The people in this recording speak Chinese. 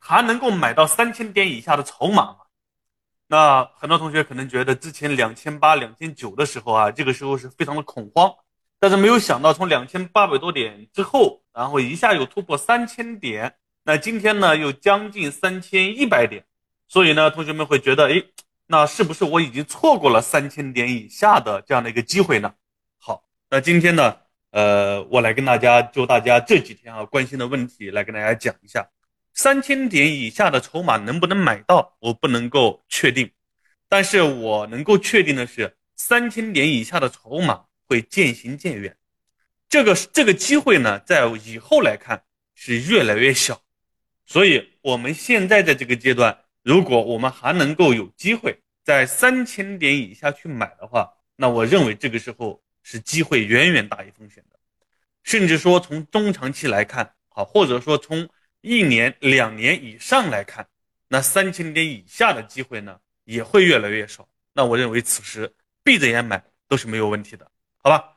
还能够买到三千点以下的筹码吗？那很多同学可能觉得之前两千八、两千九的时候啊，这个时候是非常的恐慌，但是没有想到从两千八百多点之后，然后一下又突破三千点，那今天呢又将近三千一百点，所以呢，同学们会觉得，哎，那是不是我已经错过了三千点以下的这样的一个机会呢？好，那今天呢，呃，我来跟大家就大家这几天啊关心的问题来跟大家讲一下。三千点以下的筹码能不能买到？我不能够确定，但是我能够确定的是，三千点以下的筹码会渐行渐远。这个这个机会呢，在以后来看是越来越小。所以，我们现在在这个阶段，如果我们还能够有机会在三千点以下去买的话，那我认为这个时候是机会远远大于风险的。甚至说，从中长期来看，好，或者说从。一年、两年以上来看，那三千点以下的机会呢，也会越来越少。那我认为此时闭着眼买都是没有问题的，好吧？